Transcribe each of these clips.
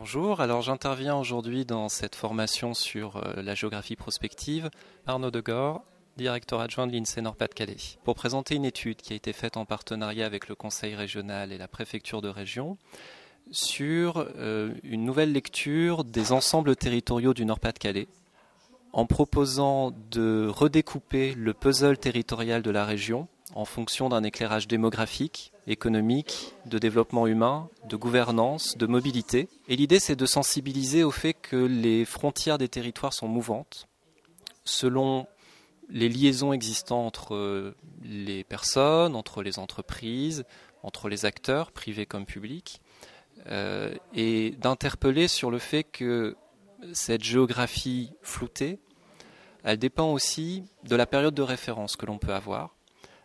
Bonjour, alors j'interviens aujourd'hui dans cette formation sur euh, la géographie prospective. Arnaud Degore, directeur adjoint de l'INSEE Nord-Pas-de-Calais, pour présenter une étude qui a été faite en partenariat avec le Conseil régional et la préfecture de région sur euh, une nouvelle lecture des ensembles territoriaux du Nord-Pas-de-Calais en proposant de redécouper le puzzle territorial de la région en fonction d'un éclairage démographique, économique, de développement humain, de gouvernance, de mobilité. Et l'idée, c'est de sensibiliser au fait que les frontières des territoires sont mouvantes, selon les liaisons existantes entre les personnes, entre les entreprises, entre les acteurs, privés comme publics, euh, et d'interpeller sur le fait que cette géographie floutée, elle dépend aussi de la période de référence que l'on peut avoir.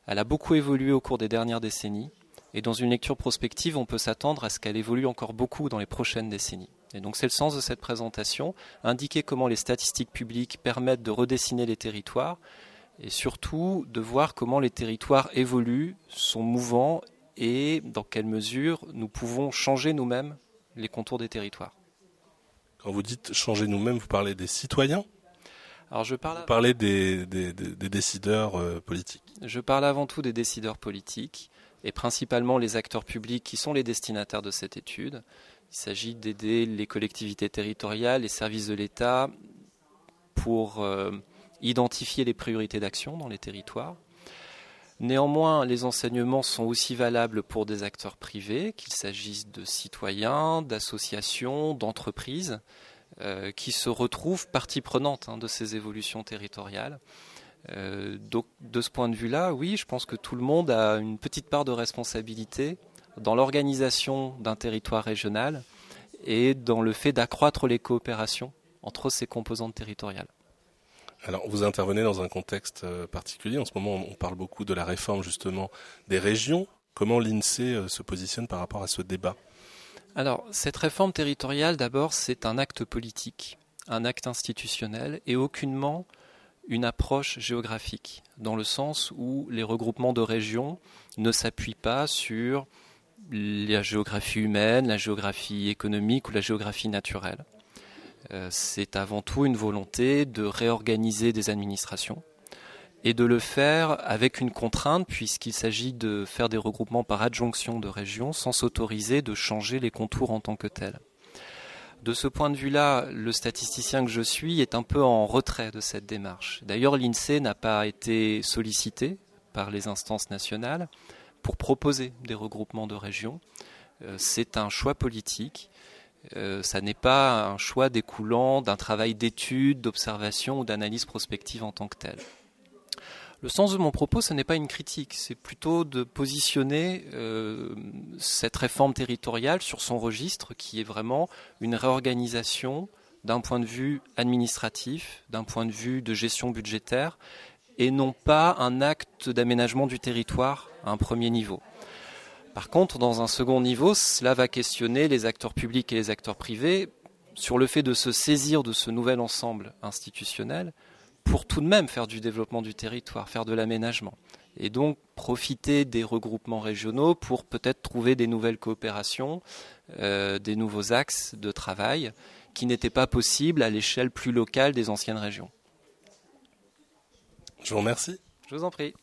Elle a beaucoup évolué au cours des dernières décennies, et dans une lecture prospective, on peut s'attendre à ce qu'elle évolue encore beaucoup dans les prochaines décennies. Et donc c'est le sens de cette présentation, indiquer comment les statistiques publiques permettent de redessiner les territoires, et surtout de voir comment les territoires évoluent, sont mouvants, et dans quelle mesure nous pouvons changer nous-mêmes les contours des territoires. Quand vous dites changer nous-mêmes, vous parlez des citoyens? Alors je parle. Vous parlez des, décideurs euh, politiques? Je parle avant tout des décideurs politiques et principalement les acteurs publics qui sont les destinataires de cette étude. Il s'agit d'aider les collectivités territoriales, les services de l'État pour euh, identifier les priorités d'action dans les territoires. Néanmoins, les enseignements sont aussi valables pour des acteurs privés, qu'il s'agisse de citoyens, d'associations, d'entreprises, euh, qui se retrouvent partie prenante hein, de ces évolutions territoriales. Euh, donc, de ce point de vue-là, oui, je pense que tout le monde a une petite part de responsabilité dans l'organisation d'un territoire régional et dans le fait d'accroître les coopérations entre ces composantes territoriales. Alors, vous intervenez dans un contexte euh, particulier. En ce moment, on parle beaucoup de la réforme justement des régions. Comment l'INSEE euh, se positionne par rapport à ce débat? Alors, cette réforme territoriale, d'abord, c'est un acte politique, un acte institutionnel et aucunement une approche géographique, dans le sens où les regroupements de régions ne s'appuient pas sur la géographie humaine, la géographie économique ou la géographie naturelle. Euh, c'est avant tout une volonté de réorganiser des administrations et de le faire avec une contrainte puisqu'il s'agit de faire des regroupements par adjonction de régions sans s'autoriser de changer les contours en tant que tels. De ce point de vue-là, le statisticien que je suis est un peu en retrait de cette démarche. D'ailleurs, l'INSEE n'a pas été sollicité par les instances nationales pour proposer des regroupements de régions. Euh, c'est un choix politique euh, ça n'est pas un choix découlant d'un travail d'étude, d'observation ou d'analyse prospective en tant que tel. Le sens de mon propos, ce n'est pas une critique, c'est plutôt de positionner euh, cette réforme territoriale sur son registre, qui est vraiment une réorganisation d'un point de vue administratif, d'un point de vue de gestion budgétaire, et non pas un acte d'aménagement du territoire à un premier niveau. Par contre, dans un second niveau, cela va questionner les acteurs publics et les acteurs privés sur le fait de se saisir de ce nouvel ensemble institutionnel pour tout de même faire du développement du territoire, faire de l'aménagement. Et donc profiter des regroupements régionaux pour peut-être trouver des nouvelles coopérations, euh, des nouveaux axes de travail qui n'étaient pas possibles à l'échelle plus locale des anciennes régions. Je vous remercie. Je vous en prie.